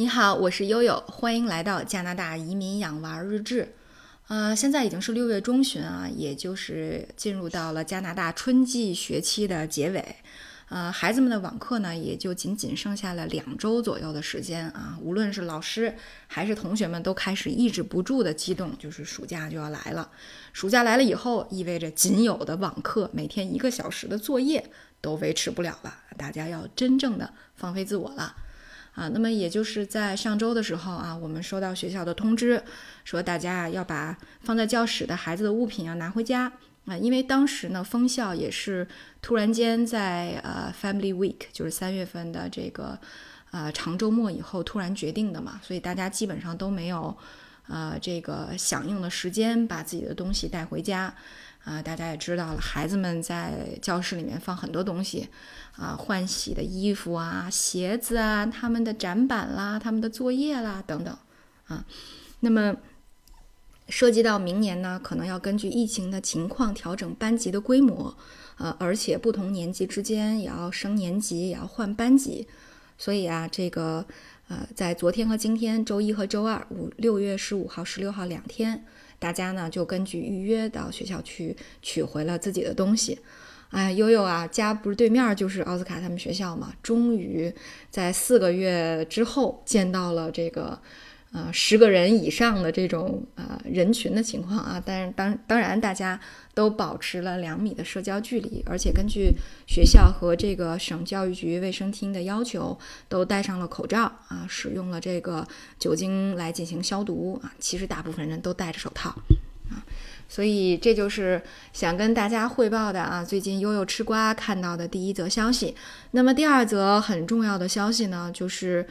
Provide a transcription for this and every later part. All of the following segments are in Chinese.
你好，我是悠悠，欢迎来到加拿大移民养娃日志。呃，现在已经是六月中旬啊，也就是进入到了加拿大春季学期的结尾。呃，孩子们的网课呢，也就仅仅剩下了两周左右的时间啊。无论是老师还是同学们，都开始抑制不住的激动，就是暑假就要来了。暑假来了以后，意味着仅有的网课，每天一个小时的作业都维持不了了，大家要真正的放飞自我了。啊，那么也就是在上周的时候啊，我们收到学校的通知，说大家啊要把放在教室的孩子的物品要拿回家。啊，因为当时呢封校也是突然间在呃 Family Week，就是三月份的这个呃长周末以后突然决定的嘛，所以大家基本上都没有呃这个响应的时间把自己的东西带回家。啊，大家也知道了，孩子们在教室里面放很多东西，啊，换洗的衣服啊、鞋子啊、他们的展板啦、他们的作业啦等等，啊，那么涉及到明年呢，可能要根据疫情的情况调整班级的规模，呃，而且不同年级之间也要升年级，也要换班级，所以啊，这个呃，在昨天和今天，周一和周二，五六月十五号、十六号两天。大家呢就根据预约到学校去取回了自己的东西。哎，悠悠啊，家不是对面就是奥斯卡他们学校嘛？终于在四个月之后见到了这个。呃，十个人以上的这种呃人群的情况啊，但是当当然大家都保持了两米的社交距离，而且根据学校和这个省教育局卫生厅的要求，都戴上了口罩啊，使用了这个酒精来进行消毒啊。其实大部分人都戴着手套啊，所以这就是想跟大家汇报的啊。最近悠悠吃瓜看到的第一则消息。那么第二则很重要的消息呢，就是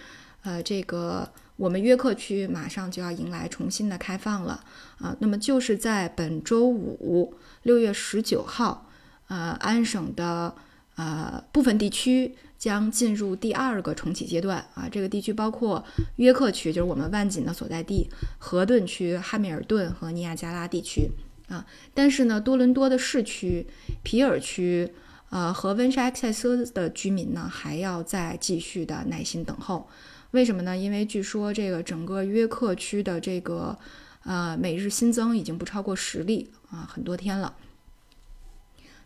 呃这个。我们约克区马上就要迎来重新的开放了啊，那么就是在本周五六月十九号，呃，安省的呃部分地区将进入第二个重启阶段啊。这个地区包括约克区，就是我们万锦的所在地；河顿区、汉密尔顿和尼亚加拉地区啊。但是呢，多伦多的市区、皮尔区，呃，和温莎埃克塞斯的居民呢，还要再继续的耐心等候。为什么呢？因为据说这个整个约克区的这个呃每日新增已经不超过十例啊，很多天了。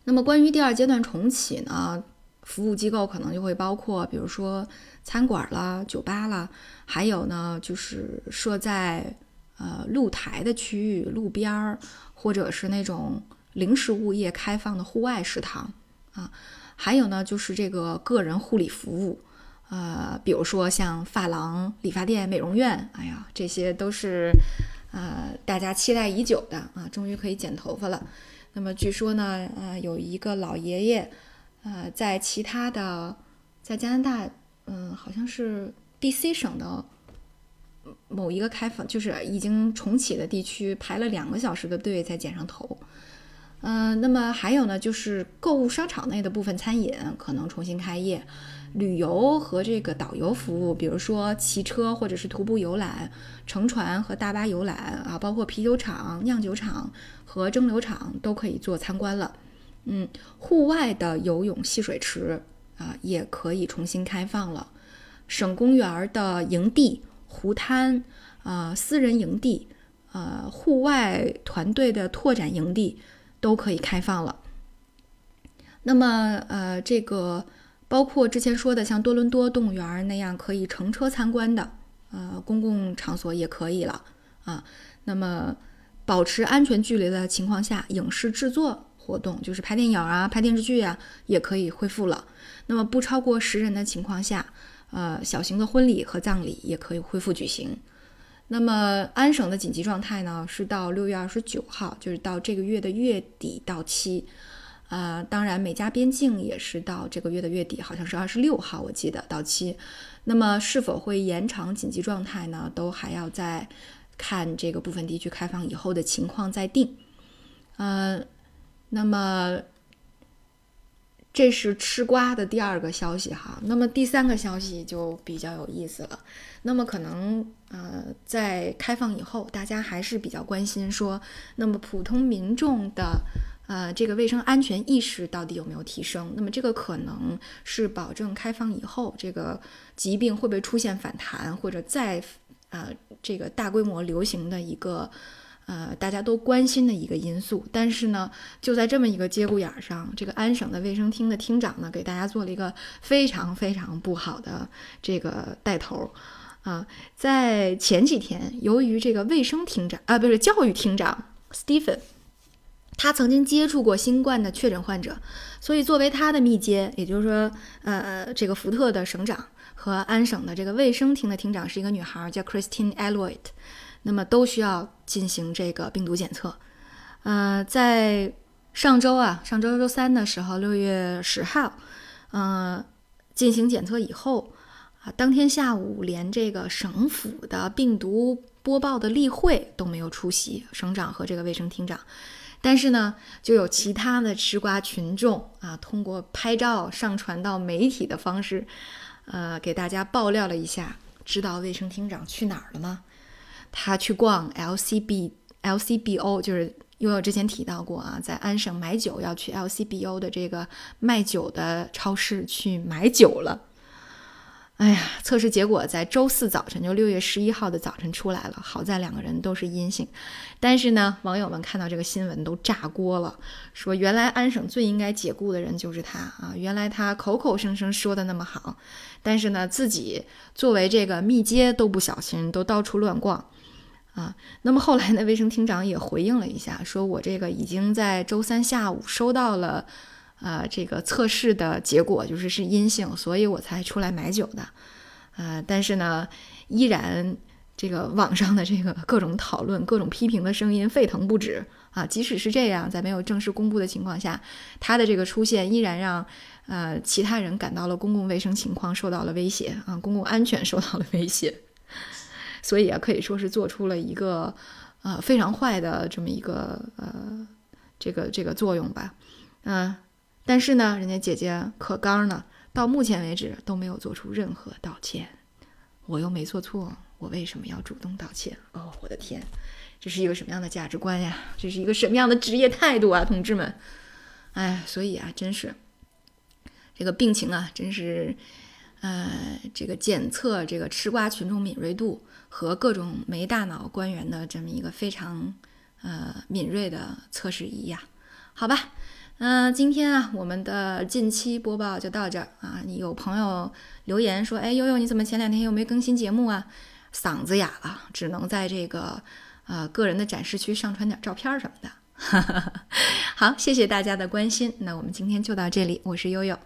那么关于第二阶段重启呢，服务机构可能就会包括，比如说餐馆啦、酒吧啦，还有呢就是设在呃露台的区域、路边儿，或者是那种临时物业开放的户外食堂啊，还有呢就是这个个人护理服务。呃，比如说像发廊、理发店、美容院，哎呀，这些都是呃大家期待已久的啊，终于可以剪头发了。那么据说呢，呃，有一个老爷爷，呃，在其他的在加拿大，嗯，好像是 B.C 省的某一个开放，就是已经重启的地区，排了两个小时的队才剪上头。嗯，那么还有呢，就是购物商场内的部分餐饮可能重新开业。旅游和这个导游服务，比如说骑车或者是徒步游览、乘船和大巴游览啊，包括啤酒厂、酿酒厂和蒸馏厂都可以做参观了。嗯，户外的游泳戏水池啊也可以重新开放了。省公园的营地、湖滩啊、私人营地、呃、户外团队的拓展营地都可以开放了。那么呃，这个。包括之前说的像多伦多动物园那样可以乘车参观的，呃，公共场所也可以了啊。那么，保持安全距离的情况下，影视制作活动，就是拍电影啊、拍电视剧啊，也可以恢复了。那么，不超过十人的情况下，呃，小型的婚礼和葬礼也可以恢复举行。那么，安省的紧急状态呢，是到六月二十九号，就是到这个月的月底到期。呃，当然，美加边境也是到这个月的月底，好像是二十六号，我记得到期。那么，是否会延长紧急状态呢？都还要再看这个部分地区开放以后的情况再定。呃，那么这是吃瓜的第二个消息哈。那么第三个消息就比较有意思了。那么可能呃，在开放以后，大家还是比较关心说，那么普通民众的。呃，这个卫生安全意识到底有没有提升？那么这个可能是保证开放以后，这个疾病会不会出现反弹，或者再呃这个大规模流行的一个呃大家都关心的一个因素。但是呢，就在这么一个节骨眼上，这个安省的卫生厅的厅长呢，给大家做了一个非常非常不好的这个带头儿啊，在前几天，由于这个卫生厅长啊，不是教育厅长 Stephen。他曾经接触过新冠的确诊患者，所以作为他的密接，也就是说，呃，这个福特的省长和安省的这个卫生厅的厅长是一个女孩，叫 Christine Alloyd，那么都需要进行这个病毒检测。呃，在上周啊，上周周三的时候，六月十号，嗯，进行检测以后啊，当天下午连这个省府的病毒播报的例会都没有出席，省长和这个卫生厅长。但是呢，就有其他的吃瓜群众啊，通过拍照上传到媒体的方式，呃，给大家爆料了一下，知道卫生厅长去哪儿了吗？他去逛 LCB LCBO，就是因为我之前提到过啊，在安省买酒要去 LCBO 的这个卖酒的超市去买酒了。哎呀，测试结果在周四早晨，就六月十一号的早晨出来了。好在两个人都是阴性，但是呢，网友们看到这个新闻都炸锅了，说原来安省最应该解雇的人就是他啊！原来他口口声声说的那么好，但是呢，自己作为这个密接都不小心，都到处乱逛啊。那么后来呢，卫生厅长也回应了一下，说我这个已经在周三下午收到了。呃，这个测试的结果就是是阴性，所以我才出来买酒的。呃，但是呢，依然这个网上的这个各种讨论、各种批评的声音沸腾不止啊。即使是这样，在没有正式公布的情况下，他的这个出现依然让呃其他人感到了公共卫生情况受到了威胁啊，公共安全受到了威胁。所以啊，可以说是做出了一个呃非常坏的这么一个呃这个这个作用吧，嗯。但是呢，人家姐姐可刚呢，到目前为止都没有做出任何道歉。我又没做错，我为什么要主动道歉？哦，我的天，这是一个什么样的价值观呀？这是一个什么样的职业态度啊，同志们！哎，所以啊，真是这个病情啊，真是，呃，这个检测这个吃瓜群众敏锐度和各种没大脑官员的这么一个非常呃敏锐的测试仪呀。好吧。嗯，今天啊，我们的近期播报就到这儿啊。你有朋友留言说：“哎，悠悠，你怎么前两天又没更新节目啊？”嗓子哑了，只能在这个呃个人的展示区上传点照片什么的。好，谢谢大家的关心。那我们今天就到这里，我是悠悠。